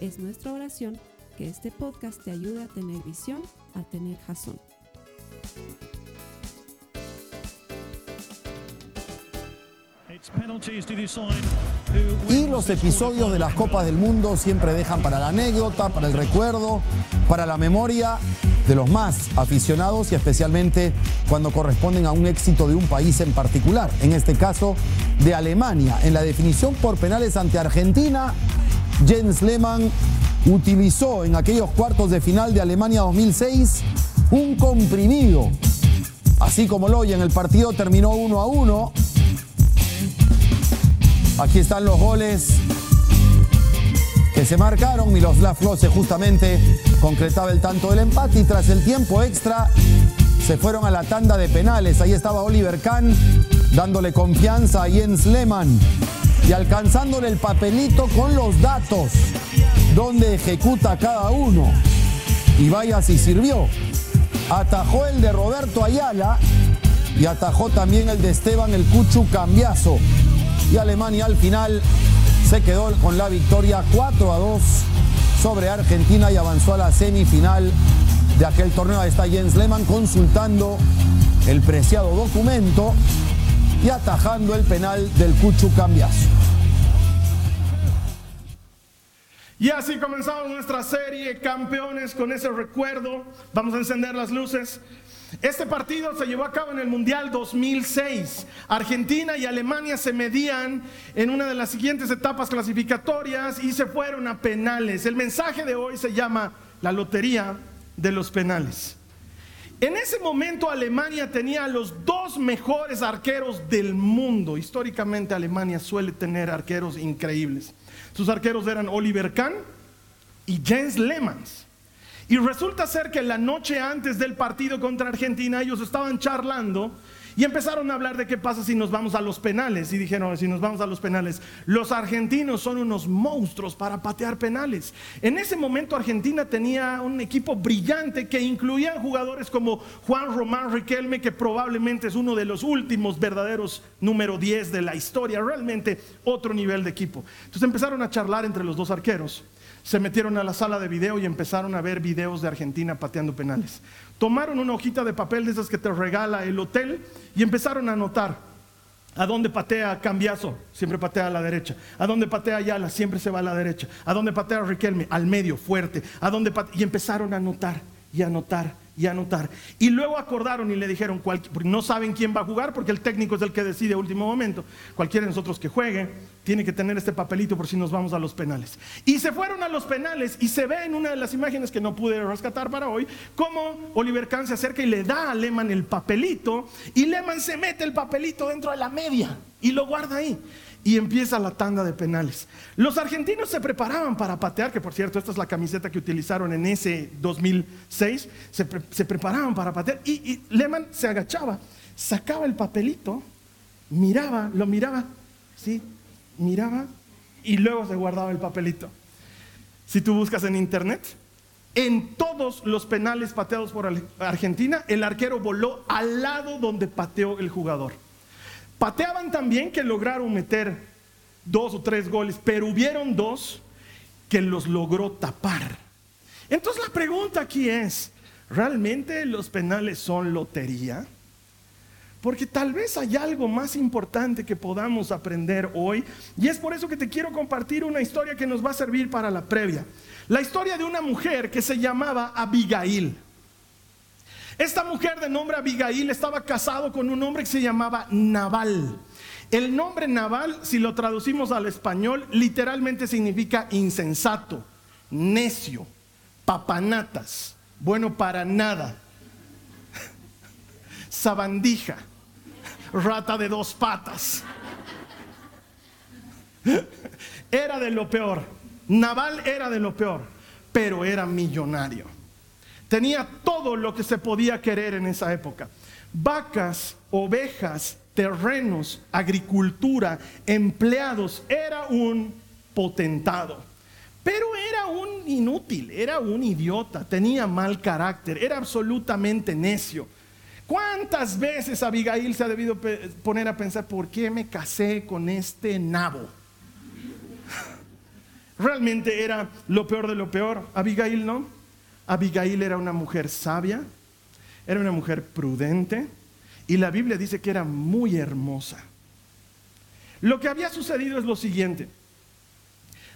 Es nuestra oración que este podcast te ayude a tener visión, a tener jazón. Y los episodios de las Copas del Mundo siempre dejan para la anécdota, para el recuerdo, para la memoria de los más aficionados y especialmente cuando corresponden a un éxito de un país en particular, en este caso de Alemania. En la definición por penales ante Argentina, Jens Lehmann utilizó en aquellos cuartos de final de Alemania 2006 un comprimido. Así como lo oye, en el partido terminó 1 a 1. Aquí están los goles que se marcaron. Miroslav Klose justamente concretaba el tanto del empate y tras el tiempo extra se fueron a la tanda de penales. Ahí estaba Oliver Kahn dándole confianza a Jens Lehmann y alcanzándole el papelito con los datos donde ejecuta cada uno. Y vaya si sirvió. Atajó el de Roberto Ayala y atajó también el de Esteban el Cuchu Cambiazo. Y Alemania al final se quedó con la victoria 4 a 2 sobre Argentina y avanzó a la semifinal de aquel torneo. Ahí está Jens Lehmann consultando el preciado documento y atajando el penal del Cuchu Cambiazo. Y así comenzamos nuestra serie Campeones con ese recuerdo. Vamos a encender las luces. Este partido se llevó a cabo en el Mundial 2006. Argentina y Alemania se medían en una de las siguientes etapas clasificatorias y se fueron a penales. El mensaje de hoy se llama la lotería de los penales. En ese momento Alemania tenía los dos mejores arqueros del mundo. Históricamente Alemania suele tener arqueros increíbles. Sus arqueros eran Oliver Kahn y Jens Lehmann. Y resulta ser que la noche antes del partido contra Argentina ellos estaban charlando y empezaron a hablar de qué pasa si nos vamos a los penales. Y dijeron, si nos vamos a los penales, los argentinos son unos monstruos para patear penales. En ese momento Argentina tenía un equipo brillante que incluía jugadores como Juan Román Riquelme, que probablemente es uno de los últimos verdaderos número 10 de la historia, realmente otro nivel de equipo. Entonces empezaron a charlar entre los dos arqueros se metieron a la sala de video y empezaron a ver videos de Argentina pateando penales. Tomaron una hojita de papel de esas que te regala el hotel y empezaron a anotar. ¿A dónde patea Cambiazo? Siempre patea a la derecha. ¿A dónde patea Ayala? Siempre se va a la derecha. ¿A dónde patea Riquelme? Al medio, fuerte. ¿A dónde Y empezaron a anotar y anotar y anotar. Y luego acordaron y le dijeron, no saben quién va a jugar porque el técnico es el que decide a último momento. Cualquiera de nosotros que juegue tiene que tener este papelito por si nos vamos a los penales. Y se fueron a los penales y se ve en una de las imágenes que no pude rescatar para hoy, cómo Oliver Kahn se acerca y le da a Lehmann el papelito y Lehmann se mete el papelito dentro de la media y lo guarda ahí y empieza la tanda de penales. Los argentinos se preparaban para patear, que por cierto, esta es la camiseta que utilizaron en ese 2006, se, preparaban para patear y, y Lehmann se agachaba, sacaba el papelito, miraba, lo miraba, ¿sí? Miraba y luego se guardaba el papelito. Si tú buscas en internet, en todos los penales pateados por Argentina, el arquero voló al lado donde pateó el jugador. Pateaban también que lograron meter dos o tres goles, pero hubieron dos que los logró tapar. Entonces la pregunta aquí es, ¿realmente los penales son lotería? Porque tal vez hay algo más importante que podamos aprender hoy y es por eso que te quiero compartir una historia que nos va a servir para la previa. La historia de una mujer que se llamaba Abigail. Esta mujer de nombre Abigail estaba casado con un hombre que se llamaba Naval. El nombre Naval, si lo traducimos al español, literalmente significa insensato, necio, papanatas, bueno para nada, sabandija, rata de dos patas. Era de lo peor. Naval era de lo peor. pero era millonario. Tenía todo lo que se podía querer en esa época. Vacas, ovejas, terrenos, agricultura, empleados. Era un potentado. Pero era un inútil, era un idiota, tenía mal carácter, era absolutamente necio. ¿Cuántas veces Abigail se ha debido poner a pensar, ¿por qué me casé con este nabo? Realmente era lo peor de lo peor. Abigail no. Abigail era una mujer sabia, era una mujer prudente y la Biblia dice que era muy hermosa. Lo que había sucedido es lo siguiente.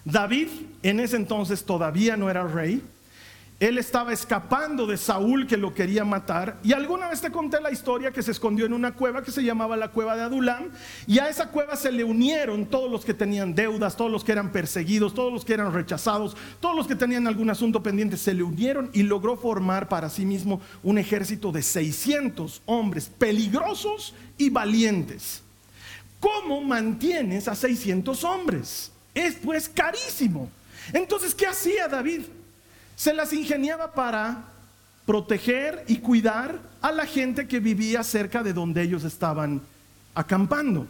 David en ese entonces todavía no era rey. Él estaba escapando de Saúl que lo quería matar. Y alguna vez te conté la historia que se escondió en una cueva que se llamaba la cueva de Adulam. Y a esa cueva se le unieron todos los que tenían deudas, todos los que eran perseguidos, todos los que eran rechazados, todos los que tenían algún asunto pendiente. Se le unieron y logró formar para sí mismo un ejército de 600 hombres peligrosos y valientes. ¿Cómo mantienes a 600 hombres? Es pues carísimo. Entonces, ¿qué hacía David? Se las ingeniaba para proteger y cuidar a la gente que vivía cerca de donde ellos estaban acampando.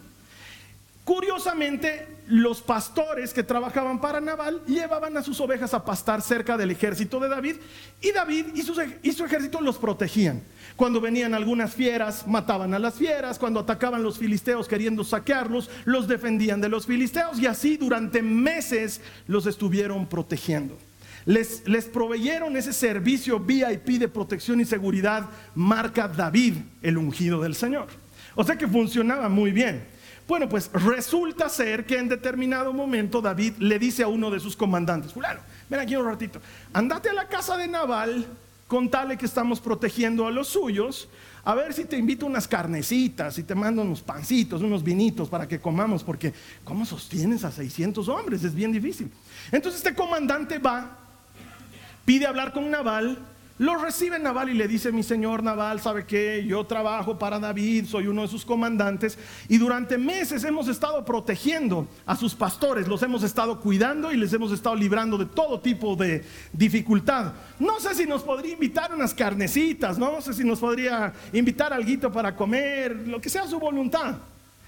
Curiosamente, los pastores que trabajaban para Naval llevaban a sus ovejas a pastar cerca del ejército de David y David y su, y su, ejército los protegían. Cuando venían algunas fieras, mataban a las fieras. Cuando atacaban los filisteos queriendo saquearlos, los defendían de los filisteos y así durante meses los estuvieron protegiendo. Les, les proveyeron ese servicio VIP de protección y seguridad marca David, el ungido del Señor. O sea que funcionaba muy bien. Bueno, pues resulta ser que en determinado momento David le dice a uno de sus comandantes, fulano, ven aquí un ratito, andate a la casa de Naval, contale que estamos protegiendo a los suyos, a ver si te invito unas carnecitas, y te mando unos pancitos, unos vinitos para que comamos, porque ¿cómo sostienes a 600 hombres? Es bien difícil. Entonces este comandante va, pide hablar con Naval, lo recibe Naval y le dice, mi señor Naval, ¿sabe qué? Yo trabajo para David, soy uno de sus comandantes y durante meses hemos estado protegiendo a sus pastores, los hemos estado cuidando y les hemos estado librando de todo tipo de dificultad. No sé si nos podría invitar unas carnecitas, no sé si nos podría invitar algo para comer, lo que sea su voluntad.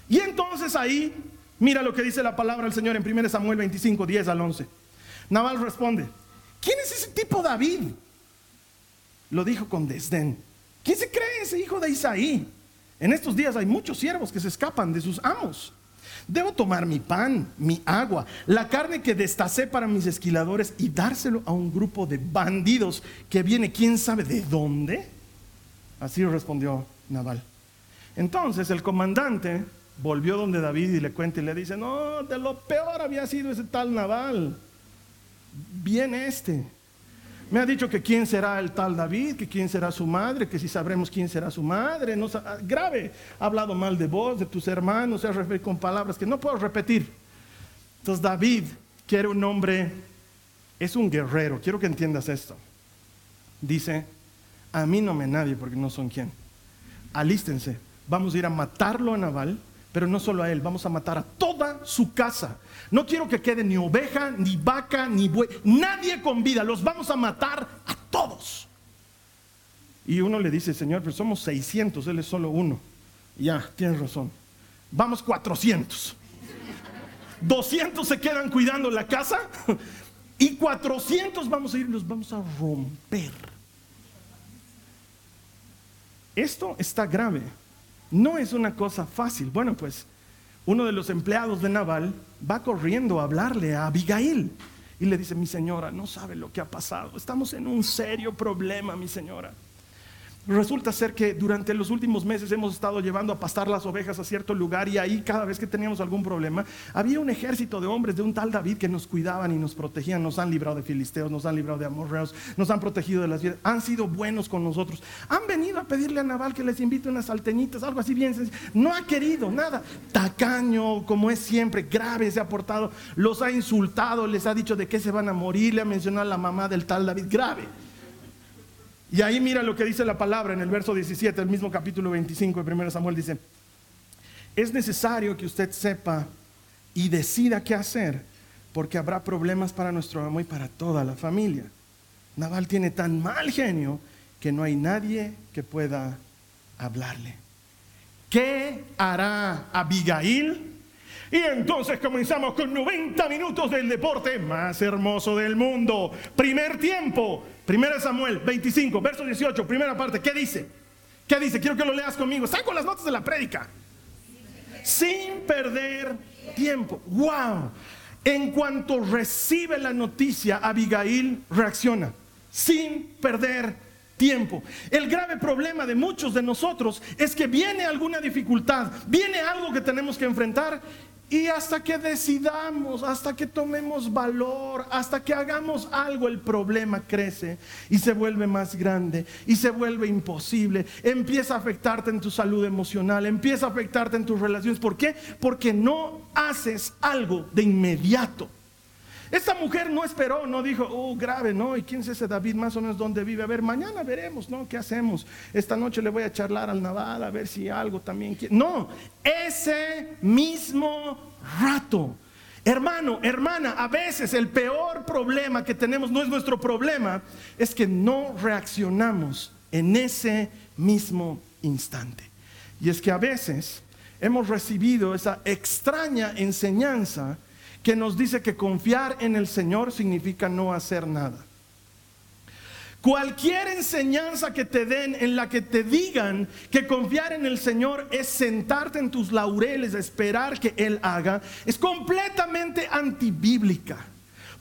Y entonces ahí, mira lo que dice la palabra del Señor en 1 Samuel 25, 10 al 11. Naval responde, ¿quién es ese tipo David? Lo dijo con desdén. ¿Quién se cree ese hijo de Isaí? En estos días hay muchos siervos que se escapan de sus amos. Debo tomar mi pan, mi agua, la carne que destacé para mis esquiladores y dárselo a un grupo de bandidos que viene quién sabe de dónde. Así respondió Naval. Entonces el comandante volvió donde David y le cuenta y le dice, no, de lo peor había sido ese tal Naval. Viene este me ha dicho que quién será el tal David, que quién será su madre, que si sabremos quién será su madre. No, grave, ha hablado mal de vos, de tus hermanos, se ha referido con palabras que no puedo repetir. Entonces David quiere un hombre, es un guerrero, quiero que entiendas esto. Dice, a mí no me nadie porque no son quién. Alístense, vamos a ir a matarlo a Naval pero no solo a él, vamos a matar a toda su casa. No quiero que quede ni oveja, ni vaca, ni buey, nadie con vida, los vamos a matar a todos. Y uno le dice, Señor, pero somos 600, él es solo uno. Ya, tienes razón. Vamos 400. 200 se quedan cuidando la casa y 400 vamos a ir, los vamos a romper. Esto está grave. No es una cosa fácil. Bueno, pues uno de los empleados de Naval va corriendo a hablarle a Abigail y le dice, mi señora, no sabe lo que ha pasado. Estamos en un serio problema, mi señora. Resulta ser que durante los últimos meses hemos estado llevando a pastar las ovejas a cierto lugar y ahí cada vez que teníamos algún problema, había un ejército de hombres de un tal David que nos cuidaban y nos protegían, nos han librado de filisteos, nos han librado de amorreos, nos han protegido de las vidas, han sido buenos con nosotros. Han venido a pedirle a Naval que les invite unas salteñitas, algo así bien. No ha querido nada. Tacaño, como es siempre, grave se ha portado, los ha insultado, les ha dicho de qué se van a morir, le ha mencionado a la mamá del tal David, grave. Y ahí mira lo que dice la palabra en el verso 17, el mismo capítulo 25 de 1 Samuel dice, es necesario que usted sepa y decida qué hacer, porque habrá problemas para nuestro amo y para toda la familia. Naval tiene tan mal genio que no hay nadie que pueda hablarle. ¿Qué hará Abigail? Y entonces comenzamos con 90 minutos del deporte más hermoso del mundo. Primer tiempo, 1 Samuel 25, verso 18, primera parte. ¿Qué dice? ¿Qué dice? Quiero que lo leas conmigo. Con las notas de la prédica. Sin perder tiempo. ¡Wow! En cuanto recibe la noticia, Abigail reacciona sin perder tiempo. El grave problema de muchos de nosotros es que viene alguna dificultad, viene algo que tenemos que enfrentar y hasta que decidamos, hasta que tomemos valor, hasta que hagamos algo, el problema crece y se vuelve más grande y se vuelve imposible. Empieza a afectarte en tu salud emocional, empieza a afectarte en tus relaciones. ¿Por qué? Porque no haces algo de inmediato. Esta mujer no esperó, no dijo, oh, grave, ¿no? ¿Y quién es ese David más o menos dónde vive? A ver, mañana veremos, ¿no? ¿Qué hacemos? Esta noche le voy a charlar al Naval a ver si algo también quiere. No, ese mismo rato. Hermano, hermana, a veces el peor problema que tenemos no es nuestro problema, es que no reaccionamos en ese mismo instante. Y es que a veces hemos recibido esa extraña enseñanza que nos dice que confiar en el Señor significa no hacer nada. Cualquier enseñanza que te den en la que te digan que confiar en el Señor es sentarte en tus laureles, esperar que Él haga, es completamente antibíblica.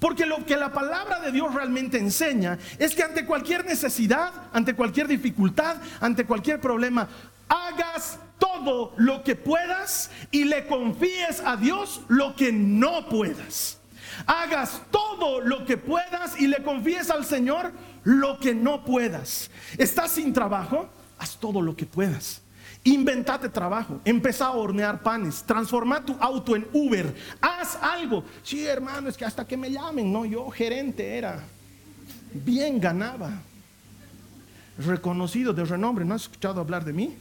Porque lo que la palabra de Dios realmente enseña es que ante cualquier necesidad, ante cualquier dificultad, ante cualquier problema, hagas todo lo que puedas y le confíes a Dios lo que no puedas. Hagas todo lo que puedas y le confíes al Señor lo que no puedas. ¿Estás sin trabajo? Haz todo lo que puedas. Inventate trabajo, empezá a hornear panes, transforma tu auto en Uber, haz algo. Sí, hermano, es que hasta que me llamen, no, yo gerente era, bien ganaba, reconocido de renombre, ¿no has escuchado hablar de mí?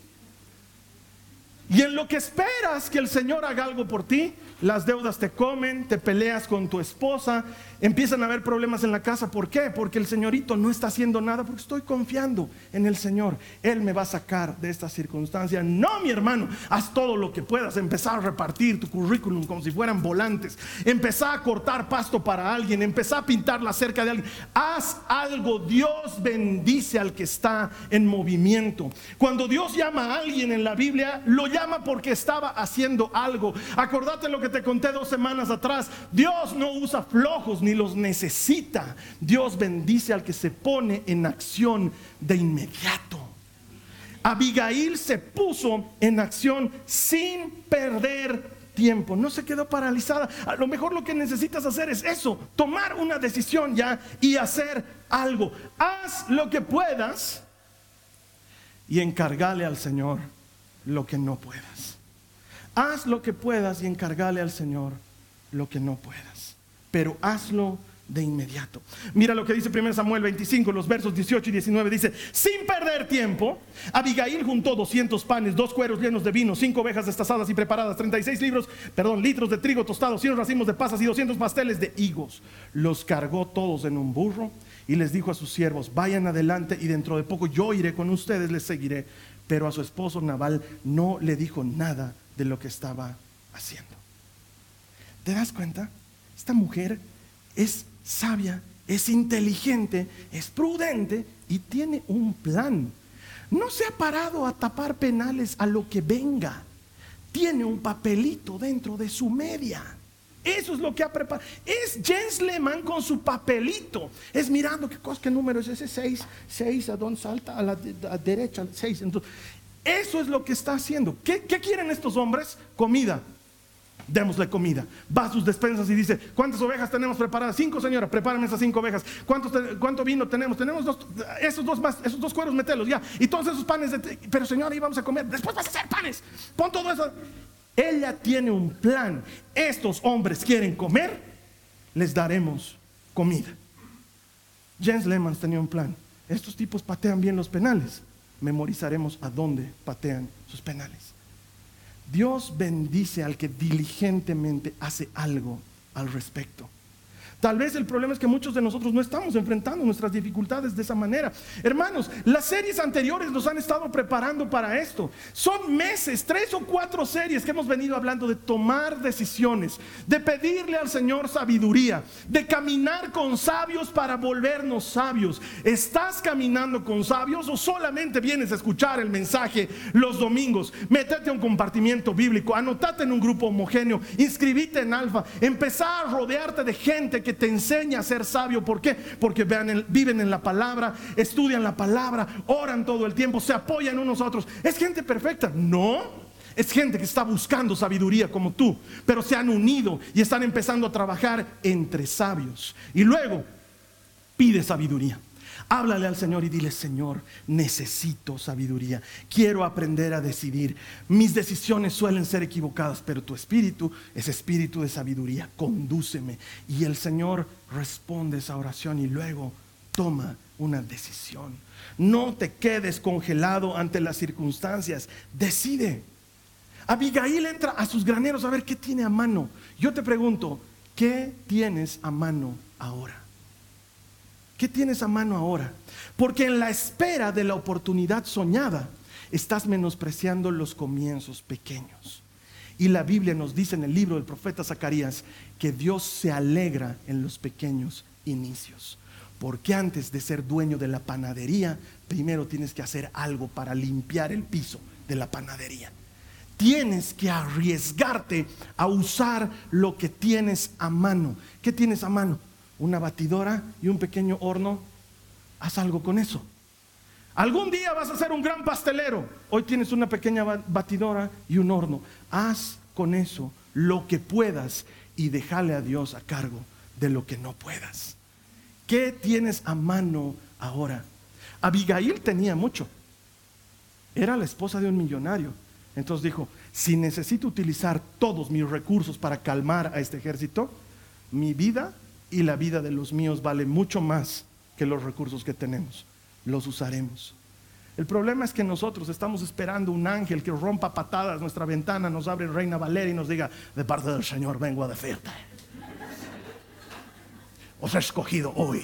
Y en lo que esperas que el Señor haga algo por ti, las deudas te comen, te peleas con tu esposa, empiezan a haber problemas en la casa. ¿Por qué? Porque el señorito no está haciendo nada, porque estoy confiando en el Señor. Él me va a sacar de esta circunstancia. No, mi hermano, haz todo lo que puedas. Empezar a repartir tu currículum como si fueran volantes. Empezar a cortar pasto para alguien. Empezar a pintar la cerca de alguien. Haz algo. Dios bendice al que está en movimiento. Cuando Dios llama a alguien en la Biblia, lo llama porque estaba haciendo algo. Acordate lo que te conté dos semanas atrás. Dios no usa flojos ni los necesita. Dios bendice al que se pone en acción de inmediato. Abigail se puso en acción sin perder tiempo. No se quedó paralizada. A lo mejor lo que necesitas hacer es eso, tomar una decisión ya y hacer algo. Haz lo que puedas y encargale al Señor lo que no puedas. Haz lo que puedas y encargale al Señor lo que no puedas. Pero hazlo de inmediato. Mira lo que dice 1 Samuel 25, los versos 18 y 19. Dice, sin perder tiempo, Abigail juntó 200 panes, dos cueros llenos de vino, cinco ovejas destazadas y preparadas, 36 libros, perdón, litros de trigo tostado, 100 racimos de pasas y 200 pasteles de higos. Los cargó todos en un burro y les dijo a sus siervos, vayan adelante y dentro de poco yo iré con ustedes, les seguiré. Pero a su esposo Naval no le dijo nada de lo que estaba haciendo. ¿Te das cuenta? Esta mujer es sabia, es inteligente, es prudente y tiene un plan. No se ha parado a tapar penales a lo que venga. Tiene un papelito dentro de su media. Eso es lo que ha preparado. Es Jens Lehmann con su papelito. Es mirando qué cosa, qué número es ese 6, 6, a dónde salta, a la, derecha, 6. Entonces, eso es lo que está haciendo. ¿Qué, quieren estos hombres? Comida. Démosle comida. Va a sus despensas y dice, ¿cuántas ovejas tenemos preparadas? Cinco, señora, prepárame esas cinco ovejas. ¿Cuánto, vino tenemos? Tenemos dos, esos dos más, esos dos cueros, metelos ya. Y todos esos panes, de, pero señora, íbamos a comer. Después vas a hacer panes. Pon todo eso. Ella tiene un plan. Estos hombres quieren comer, les daremos comida. Jens Lehmann tenía un plan. Estos tipos patean bien los penales memorizaremos a dónde patean sus penales. Dios bendice al que diligentemente hace algo al respecto. Tal vez el problema es que muchos de nosotros no estamos enfrentando nuestras dificultades de esa manera. Hermanos, las series anteriores nos han estado preparando para esto. Son meses, tres o cuatro series que hemos venido hablando de tomar decisiones, de pedirle al Señor sabiduría, de caminar con sabios para volvernos sabios. ¿Estás caminando con sabios o solamente vienes a escuchar el mensaje los domingos? Métete a un compartimiento bíblico, anotate en un grupo homogéneo, inscribite en Alfa, empezar a rodearte de gente que te enseña a ser sabio. ¿Por qué? Porque viven en la palabra, estudian la palabra, oran todo el tiempo, se apoyan unos a otros. ¿Es gente perfecta? No. Es gente que está buscando sabiduría como tú, pero se han unido y están empezando a trabajar entre sabios. Y luego pide sabiduría. Háblale al Señor y dile, Señor, necesito sabiduría. Quiero aprender a decidir. Mis decisiones suelen ser equivocadas, pero tu espíritu es espíritu de sabiduría. Condúceme. Y el Señor responde esa oración y luego toma una decisión. No te quedes congelado ante las circunstancias. Decide. Abigail entra a sus graneros a ver qué tiene a mano. Yo te pregunto, ¿qué tienes a mano ahora? ¿Qué tienes a mano ahora? Porque en la espera de la oportunidad soñada estás menospreciando los comienzos pequeños. Y la Biblia nos dice en el libro del profeta Zacarías que Dios se alegra en los pequeños inicios. Porque antes de ser dueño de la panadería, primero tienes que hacer algo para limpiar el piso de la panadería. Tienes que arriesgarte a usar lo que tienes a mano. ¿Qué tienes a mano? Una batidora y un pequeño horno, haz algo con eso. Algún día vas a ser un gran pastelero. Hoy tienes una pequeña batidora y un horno. Haz con eso lo que puedas y déjale a Dios a cargo de lo que no puedas. ¿Qué tienes a mano ahora? Abigail tenía mucho. Era la esposa de un millonario. Entonces dijo, si necesito utilizar todos mis recursos para calmar a este ejército, mi vida y la vida de los míos vale mucho más que los recursos que tenemos. Los usaremos. El problema es que nosotros estamos esperando un ángel que rompa patadas nuestra ventana, nos abre Reina Valeria y nos diga, de parte del Señor vengo a decirte. Os he escogido hoy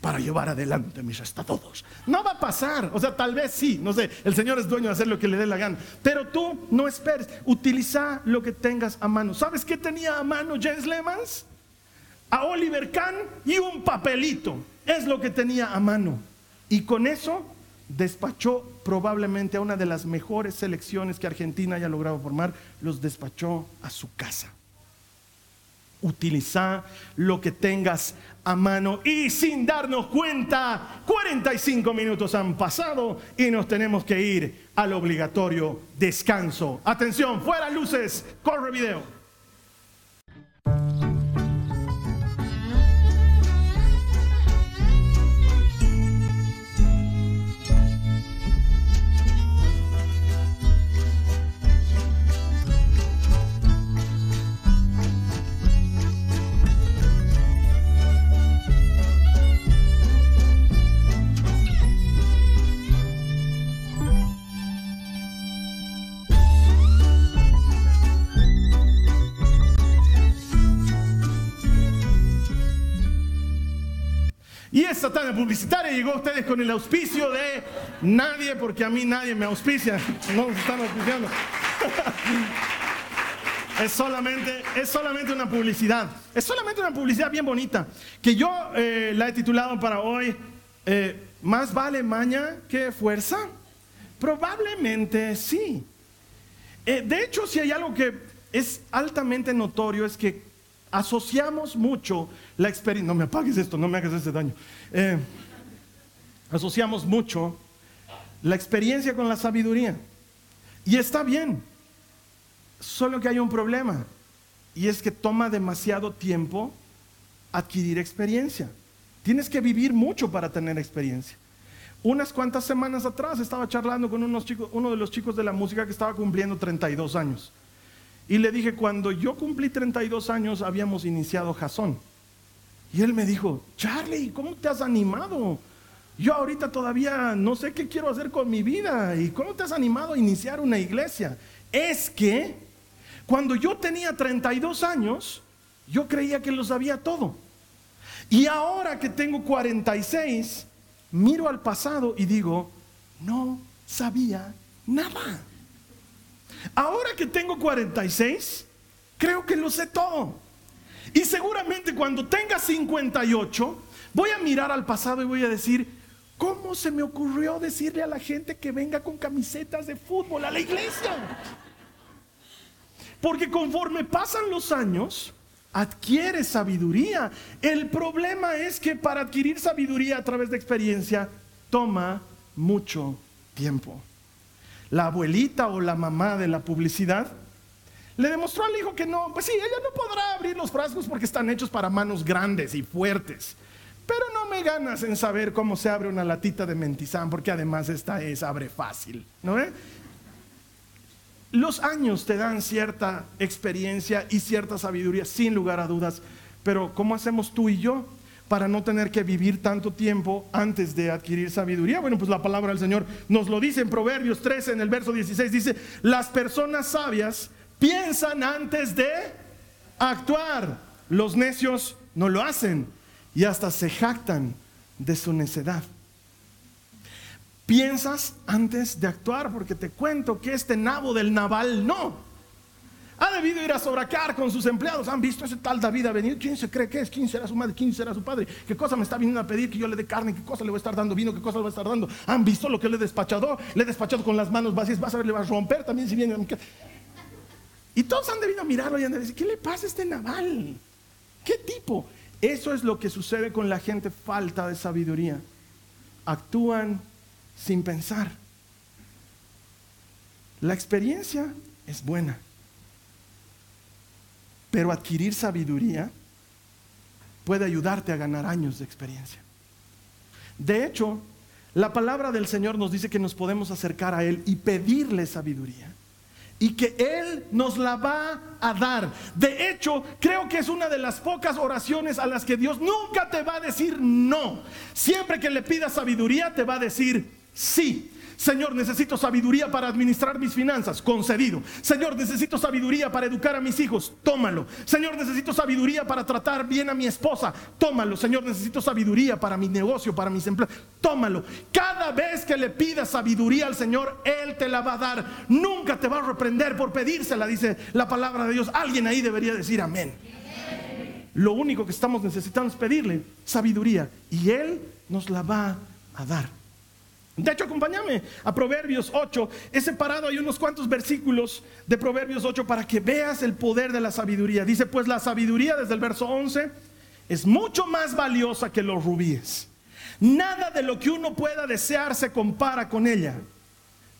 para llevar adelante mis estatutos. No va a pasar, o sea, tal vez sí, no sé, el Señor es dueño de hacer lo que le dé la gana, pero tú no esperes, utiliza lo que tengas a mano. ¿Sabes qué tenía a mano James Lemans? A Oliver Kahn y un papelito. Es lo que tenía a mano. Y con eso despachó probablemente a una de las mejores selecciones que Argentina haya logrado formar, los despachó a su casa. Utiliza lo que tengas a mano y sin darnos cuenta, 45 minutos han pasado y nos tenemos que ir al obligatorio descanso. Atención, fuera luces, corre video. Y esta tarde publicitaria llegó a ustedes con el auspicio de nadie, porque a mí nadie me auspicia. No se están auspiciando. Es solamente, es solamente una publicidad. Es solamente una publicidad bien bonita. Que yo eh, la he titulado para hoy, eh, ¿Más vale maña que fuerza? Probablemente sí. Eh, de hecho, si hay algo que es altamente notorio, es que asociamos mucho la experiencia, no me apagues esto, no me hagas ese daño, eh, asociamos mucho la experiencia con la sabiduría. Y está bien, solo que hay un problema, y es que toma demasiado tiempo adquirir experiencia. Tienes que vivir mucho para tener experiencia. Unas cuantas semanas atrás estaba charlando con unos chicos, uno de los chicos de la música que estaba cumpliendo 32 años. Y le dije, cuando yo cumplí 32 años habíamos iniciado Jason. Y él me dijo, Charlie, ¿cómo te has animado? Yo ahorita todavía no sé qué quiero hacer con mi vida. ¿Y cómo te has animado a iniciar una iglesia? Es que cuando yo tenía 32 años, Yo creía que lo sabía todo. Y ahora que tengo 46, miro al pasado y digo, no sabía nada. Ahora que tengo 46, creo que lo sé todo. Y seguramente cuando tenga 58, voy a mirar al pasado y voy a decir, ¿cómo se me ocurrió decirle a la gente que venga con camisetas de fútbol a la iglesia? Porque conforme pasan los años, adquiere sabiduría. El problema es que para adquirir sabiduría a través de experiencia toma mucho tiempo. La abuelita o la mamá de la publicidad le demostró al hijo que no, pues sí, ella no podrá abrir los frascos porque están hechos para manos grandes y fuertes. Pero no me ganas en saber cómo se abre una latita de mentizán, porque además esta es abre fácil, ¿no? Los años te dan cierta experiencia y cierta sabiduría, sin lugar a dudas, pero ¿cómo hacemos tú y yo para no tener que vivir tanto tiempo antes de adquirir sabiduría? Bueno, pues la palabra del Señor nos lo dice en Proverbios 13, en el verso 16, dice, las personas sabias piensan antes de actuar, los necios no lo hacen y hasta se jactan de su necedad. Piensas antes de actuar, porque te cuento que este nabo del naval no. Ha debido ir a sobracar con sus empleados. Han visto ese tal David ha venido. ¿Quién se cree que es? ¿Quién será su madre? ¿Quién será su padre? ¿Qué cosa me está viniendo a pedir que yo le dé carne? ¿Qué cosa le voy a estar dando vino? ¿Qué cosa le voy a estar dando? ¿Han visto lo que le he despachado? Le he despachado con las manos vacías. Vas a ver, le va a romper también si viene. Y todos han debido mirarlo y han de decir, ¿qué le pasa a este naval? ¿Qué tipo? Eso es lo que sucede con la gente falta de sabiduría. Actúan sin pensar. La experiencia es buena, pero adquirir sabiduría puede ayudarte a ganar años de experiencia. De hecho, la palabra del Señor nos dice que nos podemos acercar a Él y pedirle sabiduría y que Él nos la va a dar. De hecho, creo que es una de las pocas oraciones a las que Dios nunca te va a decir no. Siempre que le pidas sabiduría, te va a decir sí. Señor, necesito sabiduría para administrar mis finanzas, concedido. Señor, necesito sabiduría para educar a mis hijos, tómalo. Señor, necesito sabiduría para tratar bien a mi esposa, tómalo. Señor, necesito sabiduría para mi negocio, para mis empleos, tómalo. Cada vez que le pidas sabiduría al Señor, Él te la va a dar. Nunca te va a reprender por pedírsela, dice la palabra de Dios. Alguien ahí debería decir amén. Lo único que estamos necesitando es pedirle sabiduría y Él nos la va a dar. De hecho, acompáñame a Proverbios 8. He separado ahí unos cuantos versículos de Proverbios 8 para que veas el poder de la sabiduría. Dice, pues la sabiduría desde el verso 11 es mucho más valiosa que los rubíes. Nada de lo que uno pueda desear se compara con ella.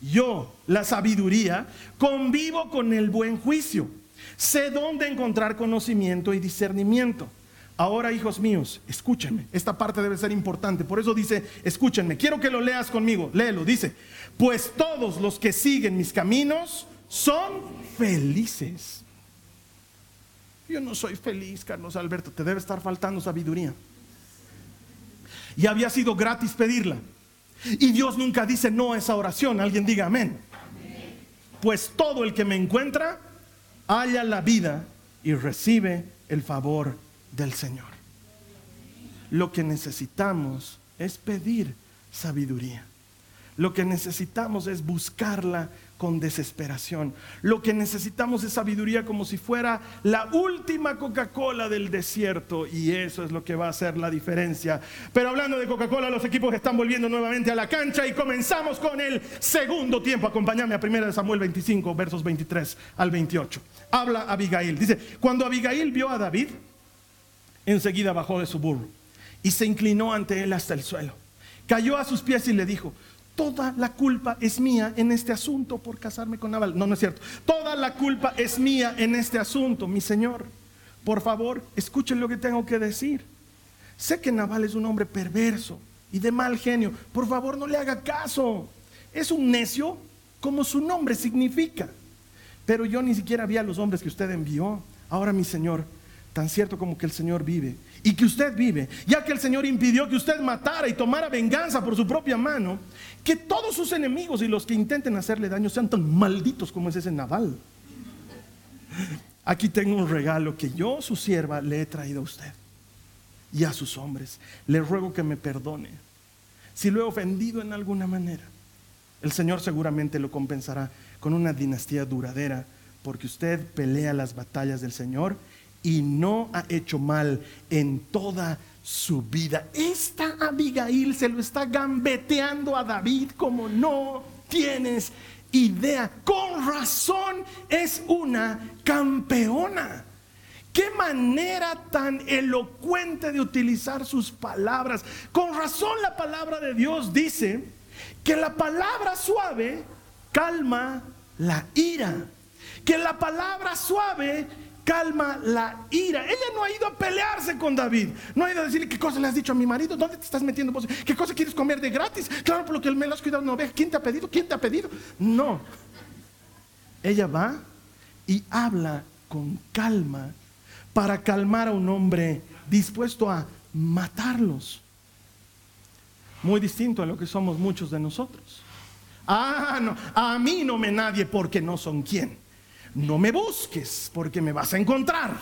Yo, la sabiduría, convivo con el buen juicio. Sé dónde encontrar conocimiento y discernimiento. Ahora, hijos míos, escúchenme. Esta parte debe ser importante. Por eso dice, escúchenme. Quiero que lo leas conmigo. Léelo. Dice, pues todos los que siguen mis caminos son felices. Yo no soy feliz, Carlos Alberto. Te debe estar faltando sabiduría. Y había sido gratis pedirla. Y Dios nunca dice no a esa oración. Alguien diga amén. Pues todo el que me encuentra halla la vida y recibe el favor del Señor. Lo que necesitamos es pedir sabiduría. Lo que necesitamos es buscarla con desesperación. Lo que necesitamos es sabiduría como si fuera la última Coca-Cola del desierto y eso es lo que va a hacer la diferencia. Pero hablando de Coca-Cola, los equipos están volviendo nuevamente a la cancha y comenzamos con el segundo tiempo. Acompáñame a 1 Samuel 25, versos 23 al 28. Habla Abigail. Dice, cuando Abigail vio a David, enseguida bajó de su burro y se inclinó ante él hasta el suelo. Cayó a sus pies y le dijo, toda la culpa es mía en este asunto por casarme con Nabal. No, no es cierto. Toda la culpa es mía en este asunto, mi señor. Por favor, escuchen lo que tengo que decir. Sé que Nabal es un hombre perverso y de mal genio. Por favor, no le haga caso. Es un necio como su nombre significa. Pero yo ni siquiera vi a los hombres que usted envió. Ahora, mi señor, tan cierto como que el Señor vive y que usted vive, ya que el Señor impidió que usted matara y tomara venganza por su propia mano, que todos sus enemigos y los que intenten hacerle daño sean tan malditos como es ese naval. aquí tengo un regalo que yo, su sierva, le he traído a usted y a sus hombres. Le ruego que me perdone si lo he ofendido en alguna manera. El Señor seguramente lo compensará con una dinastía duradera, porque usted pelea las batallas del Señor y no ha hecho mal en toda su vida. Esta Abigail se lo está gambeteando a David como no tienes idea. Con razón es una campeona. Qué manera tan elocuente de utilizar sus palabras. Con razón la palabra de Dios dice que la palabra suave calma la ira. Que la palabra suave calma la ira. Ella no ha ido a pelearse con David. No ha ido a decirle qué cosa le has dicho a mi marido. ¿Dónde te estás metiendo? ¿Qué cosa quieres comer de gratis? Claro, por lo que me lo has cuidado no ve. ¿Quién te ha pedido? ¿Quién te ha pedido? No. Ella va y habla con calma para calmar a un hombre dispuesto a matarlos. Muy distinto a lo que somos muchos de nosotros. Ah, no, a mí no me nadie porque no son quien. No me busques porque me vas a encontrar.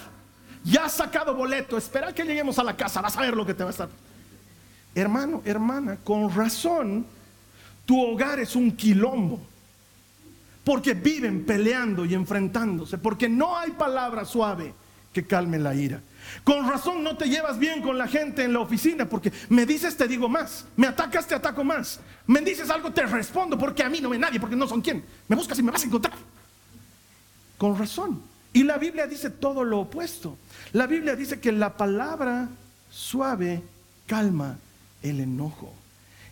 Ya has sacado boleto, espera que lleguemos a la casa, vas a ver lo que te va a estar. Hermano, hermana, con razón, tu hogar es un quilombo. Porque viven peleando y enfrentándose, porque no hay palabra suave que calme la ira. Con razón no te llevas bien con la gente en la oficina porque me dices te digo más, me atacas te ataco más, me dices algo te respondo porque a mí no me nadie, porque no son quien, me buscas y me vas a encontrar. Con razón. Y la Biblia dice todo lo opuesto. La Biblia dice que la palabra suave calma el enojo.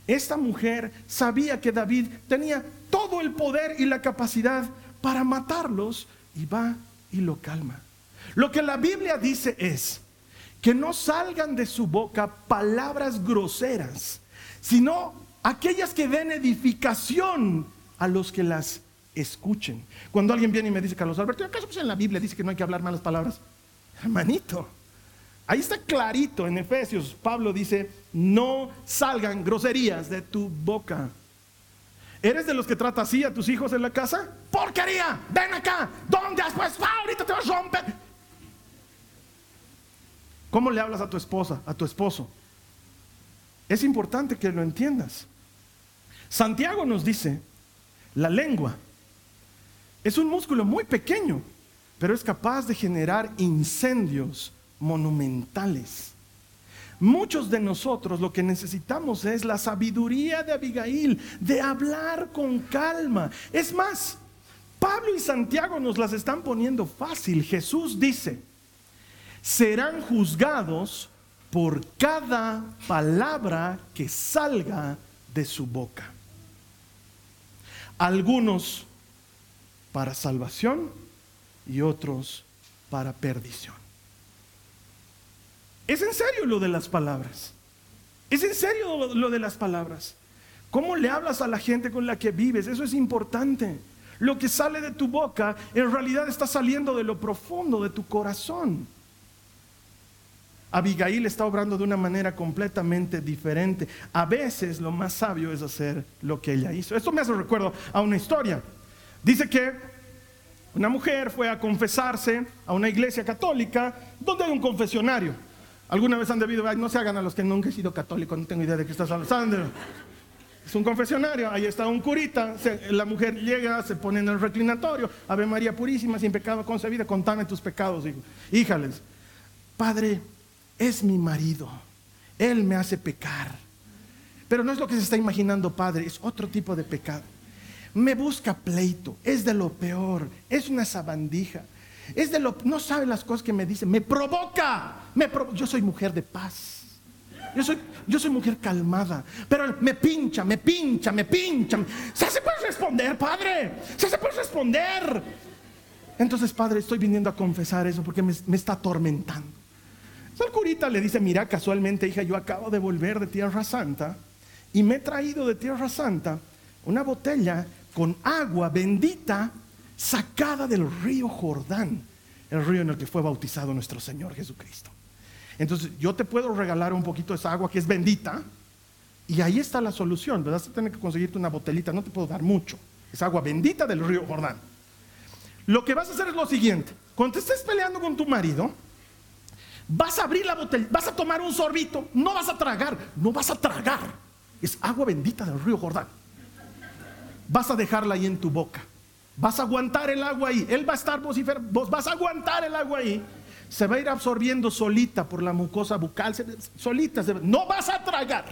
Esta mujer sabía que David tenía todo el poder y la capacidad para matarlos y va y lo calma. Lo que la Biblia dice es que no salgan de su boca palabras groseras, sino aquellas que den edificación a los que las escuchen. Cuando alguien viene y me dice, Carlos Alberto, ¿acaso pues en la Biblia dice que no hay que hablar malas palabras? Hermanito, ahí está clarito en Efesios, Pablo dice, no salgan groserías de tu boca. ¿Eres de los que trata así a tus hijos en la casa? Porquería, ven acá, ¿dónde has puesto? Ahorita te vas a romper. ¿Cómo le hablas a tu esposa, a tu esposo? Es importante que lo entiendas. Santiago nos dice, la lengua es un músculo muy pequeño, pero es capaz de generar incendios monumentales. Muchos de nosotros lo que necesitamos es la sabiduría de Abigail, de hablar con calma. Es más, Pablo y Santiago nos las están poniendo fácil. Jesús dice, serán juzgados por cada palabra que salga de su boca. Algunos para salvación y otros para perdición. Es en serio lo de las palabras. Es en serio lo de las palabras. ¿Cómo le hablas a la gente con la que vives? Eso es importante. Lo que sale de tu boca en realidad está saliendo de lo profundo de tu corazón. Abigail está obrando de una manera completamente diferente. A veces lo más sabio es hacer lo que ella hizo. Esto me hace recuerdo a una historia. Dice que una mujer fue a confesarse a una iglesia católica donde hay un confesionario. ¿Alguna vez han debido, no se hagan a los que nunca he sido católico, no tengo idea de qué estás hablando? Es un confesionario, ahí está un curita, la mujer llega, se pone en el reclinatorio, Ave María Purísima, sin pecado concebida, contame tus pecados, hijo. Híjales, Padre, es mi marido, él me hace pecar. Pero no es lo que se está imaginando, Padre, es otro tipo de pecado. Me busca pleito, es de lo peor, es una sabandija, es de lo, no sabe las cosas que me dice, me provoca, me yo soy mujer de paz. Yo soy, yo soy mujer calmada, pero me pincha, me pincha, me pincha. ¿Se hace puede responder, padre? ¿Se hace puede responder? Entonces, padre, estoy viniendo a confesar eso porque me, está atormentando. El curita le dice, mira, casualmente, hija, yo acabo de volver de Tierra Santa y me he traído de Tierra Santa una botella con agua bendita sacada del río Jordán, el río en el que fue bautizado nuestro Señor Jesucristo. Entonces, yo te puedo regalar un poquito de esa agua que es bendita y ahí está la solución. Vas a tener que conseguirte una botellita, no te puedo dar mucho. Es agua bendita del río Jordán. Lo que vas a hacer es lo siguiente. Cuando te estés peleando con tu marido, vas a abrir la botella, vas a tomar un sorbito, no vas a tragar, no vas a tragar. Es agua bendita del río Jordán. Vas a dejarla ahí en tu boca. Vas a aguantar el agua ahí. Él va a estar vociferando. Vos vas a aguantar el agua ahí. Se va a ir absorbiendo solita por la mucosa bucal. Solita. No vas a tragar.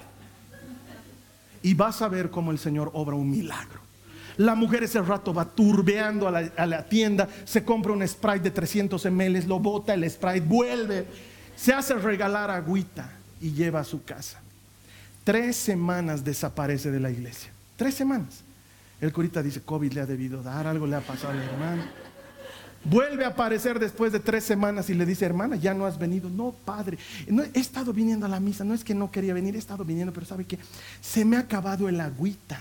Y vas a ver cómo el Señor obra un milagro. La mujer ese rato va turbeando a la, a la tienda, se compra un Sprite de 300 ml, lo bota, el Sprite vuelve, se hace regalar agüita y lleva a su casa. Tres semanas desaparece de la iglesia. Tres semanas. El curita dice, COVID le ha debido dar, algo le ha pasado al hermano. Vuelve a aparecer después de tres semanas y le dice, hermana, ya no has venido. No, padre, no, he estado viniendo a la misa. No es que no quería venir, he estado viniendo, pero sabe que se me ha acabado el agüita.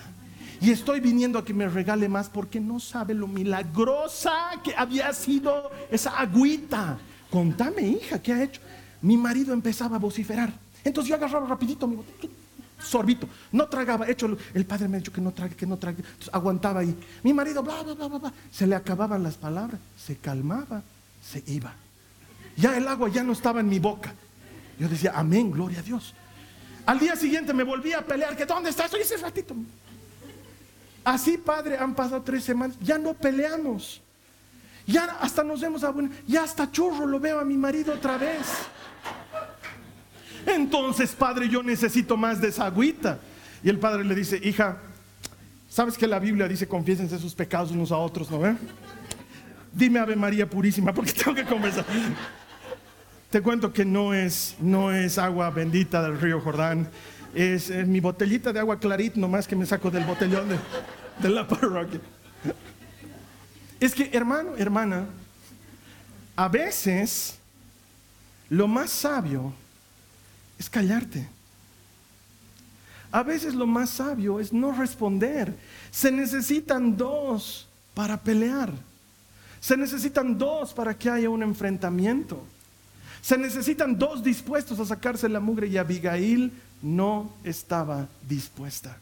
Y estoy viniendo a que me regale más porque no sabe lo milagrosa que había sido esa agüita. Contame, hija, ¿qué ha hecho? Mi marido empezaba a vociferar. Entonces yo agarraba rapidito mi sorbito. No tragaba. Hecho, el padre me ha dicho que no trague, que no trague. Aguantaba ahí. Mi marido, bla, bla, bla, bla, Se le acababan las palabras. Se calmaba, se iba. Ya el agua ya no estaba en mi boca. Yo decía, amén, gloria a Dios. Al día siguiente me volví a pelear. que ¿Dónde estás? Oye, ese ratito. Así, Padre, han pasado tres semanas. Ya no peleamos. Ya hasta nos vemos a Ya hasta churro lo veo a mi marido otra vez. Entonces, Padre, yo necesito más de esa agüita. Y el Padre le dice, hija, ¿sabes que la Biblia dice confiésense sus pecados unos a otros, no ve? Dime Ave María Purísima, porque tengo que conversar. Te cuento que no es, no es agua bendita del río Jordán es, mi botellita de agua clarita, nomás que me saco del botellón de, la parroquia. Es que, hermano, hermana, a veces lo más sabio es callarte. A veces lo más sabio es no responder. Se necesitan dos para pelear. Se necesitan dos para que haya un enfrentamiento. Se necesitan dos dispuestos a sacarse la mugre y Abigail no estaba dispuesta.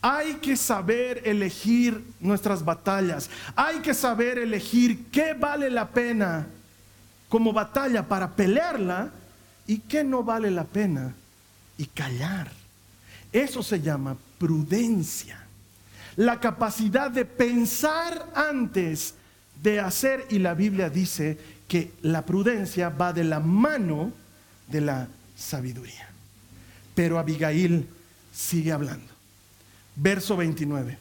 Hay que saber elegir nuestras batallas. Hay que saber elegir qué vale la pena como batalla para pelearla y qué no vale la pena y callar. Eso se llama prudencia. La capacidad de pensar antes de hacer y la Biblia dice que la prudencia va de la mano de la sabiduría. Pero Abigail sigue hablando. Verso 29.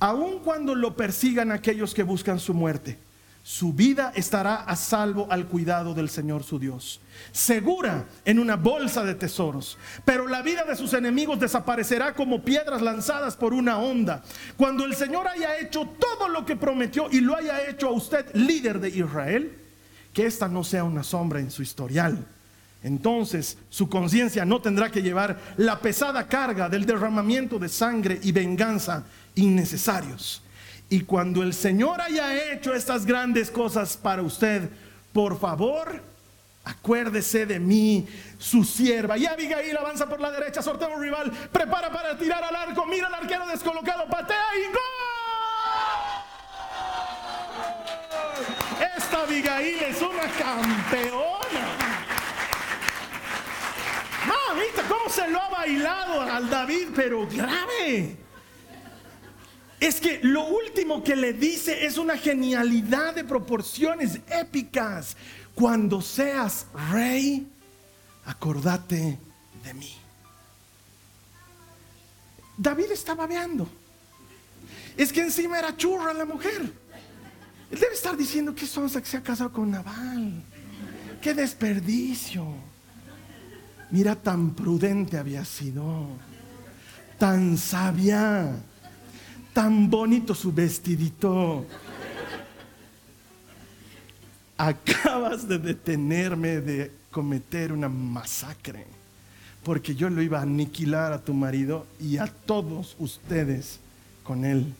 Aun cuando lo persigan aquellos que buscan su muerte, su vida estará a salvo al cuidado del Señor su Dios, segura en una bolsa de tesoros. Pero la vida de sus enemigos desaparecerá como piedras lanzadas por una onda. Cuando el Señor haya hecho todo lo que prometió y lo haya hecho a usted líder de Israel, que esta no sea una sombra en su historial entonces su conciencia no tendrá que llevar la pesada carga del derramamiento de sangre y venganza innecesarios. Y cuando el Señor haya hecho estas grandes cosas para usted, por favor, acuérdese de mí, su sierva. Y Abigail avanza por la derecha, sortea un rival, prepara para tirar al arco, mira al arquero descolocado, patea y gol. Esta Abigail es una campeona. ¿viste cómo se lo ha bailado al David? Pero grave. Es que lo último que le dice es una genialidad de proporciones épicas. Cuando seas rey, acordate de mí. David estaba veando. Es que encima era churra la mujer. Él debe estar diciendo que sonsa que se ha casado con Naval. Qué desperdicio. Mira, tan prudente había sido, tan sabia, tan bonito su vestidito. Acabas de detenerme de cometer una masacre, porque yo lo iba a aniquilar a tu marido y a todos ustedes con él.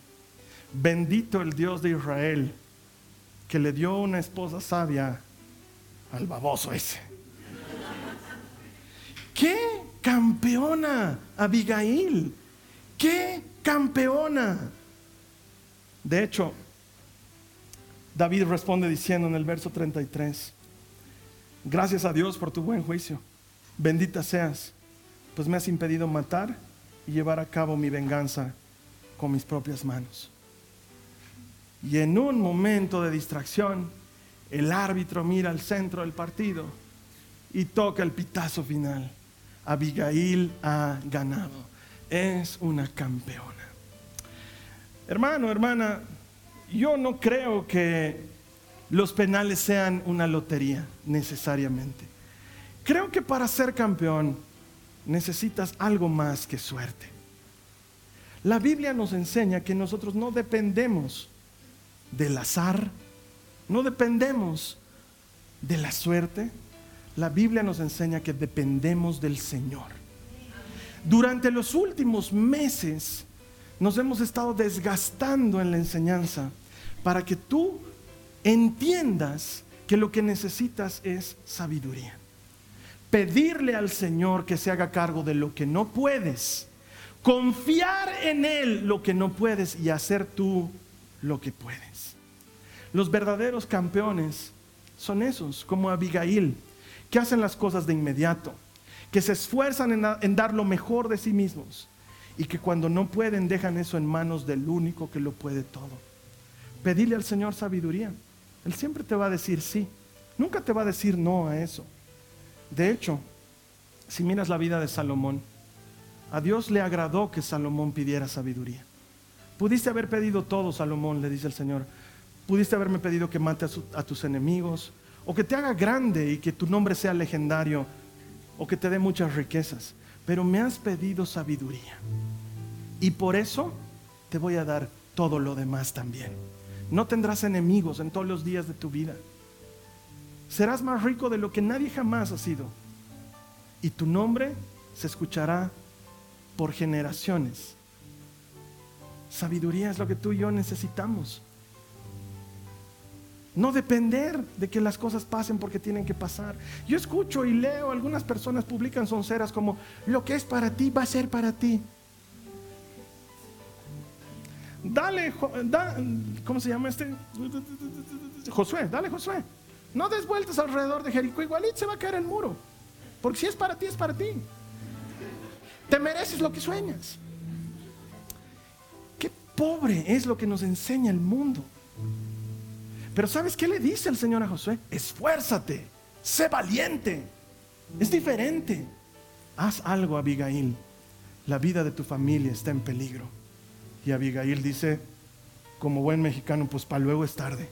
Bendito el Dios de Israel, que le dio una esposa sabia al baboso ese. ¡Qué campeona Abigail! ¡Qué campeona! De hecho, David responde diciendo en el verso 33, gracias a Dios por tu buen juicio, bendita seas, pues me has impedido matar y llevar a cabo mi venganza con mis propias manos. Y en un momento de distracción, el árbitro mira al centro del partido y toca el pitazo final. Abigail ha ganado. Es una campeona. Hermano, hermana, yo no creo que los penales sean una lotería necesariamente. Creo que para ser campeón necesitas algo más que suerte. La Biblia nos enseña que nosotros no dependemos del azar, no dependemos de la suerte. La Biblia nos enseña que dependemos del Señor. Durante los últimos meses nos hemos estado desgastando en la enseñanza para que tú entiendas que lo que necesitas es sabiduría. Pedirle al Señor que se haga cargo de lo que no puedes. Confiar en Él lo que no puedes y hacer tú lo que puedes. Los verdaderos campeones son esos, como Abigail, que hacen las cosas de inmediato, que se esfuerzan en, dar lo mejor de sí mismos y que cuando no pueden dejan eso en manos del único que lo puede todo. Pedirle al Señor sabiduría. Él siempre te va a decir sí, nunca te va a decir no a eso. De hecho, si miras la vida de Salomón, a Dios le agradó que Salomón pidiera sabiduría. Pudiste haber pedido todo, Salomón, le dice el Señor. Pudiste haberme pedido que mate a, a, tus enemigos, o que te haga grande y que tu nombre sea legendario, o que te dé muchas riquezas. Pero me has pedido sabiduría. Y por eso te voy a dar todo lo demás también. No tendrás enemigos en todos los días de tu vida. Serás más rico de lo que nadie jamás ha sido. Y tu nombre se escuchará por generaciones. Sabiduría es lo que tú y yo necesitamos. No depender de que las cosas pasen porque tienen que pasar. Yo escucho y leo, algunas personas publican sonceras como, lo que es para ti va a ser para ti. Dale, ¿cómo se llama este? Josué, dale Josué. No des vueltas alrededor de Jericó, igualito se va a caer el muro. Porque si es para ti, es para ti. Te mereces lo que sueñas. Qué pobre es lo que nos enseña el mundo. Pero ¿sabes qué le dice el Señor a Josué? Esfuérzate, sé valiente. Es diferente. Haz algo, Abigail. La vida de tu familia está en peligro. Y Abigail dice, como buen mexicano, pues para luego es tarde.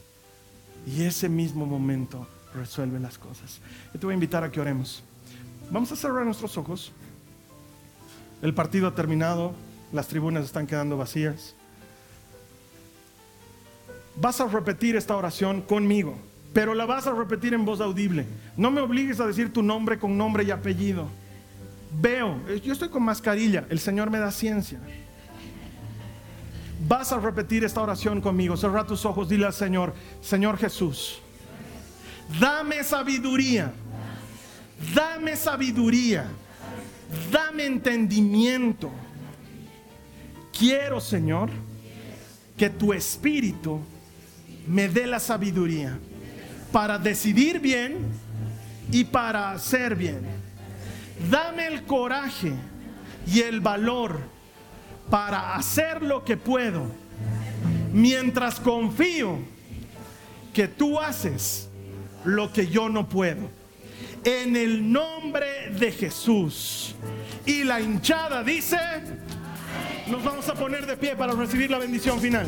Y ese mismo momento resuelve las cosas. Yo te voy a invitar a que oremos. Vamos a cerrar nuestros ojos. El partido ha terminado, las tribunas están quedando vacías. Vas a repetir esta oración conmigo, pero la vas a repetir en voz audible. No me obligues a decir tu nombre con nombre y apellido. Veo, yo estoy con mascarilla, el Señor me da ciencia. Vas a repetir esta oración conmigo. Cerra tus ojos, dile al Señor, Señor Jesús, dame sabiduría, dame sabiduría, dame entendimiento. Quiero, Señor, que tu espíritu me dé la sabiduría para decidir bien y para hacer bien. Dame el coraje y el valor para hacer lo que puedo, mientras confío que tú haces lo que yo no puedo. En el nombre de Jesús. Y la hinchada dice, nos vamos a poner de pie para recibir la bendición final.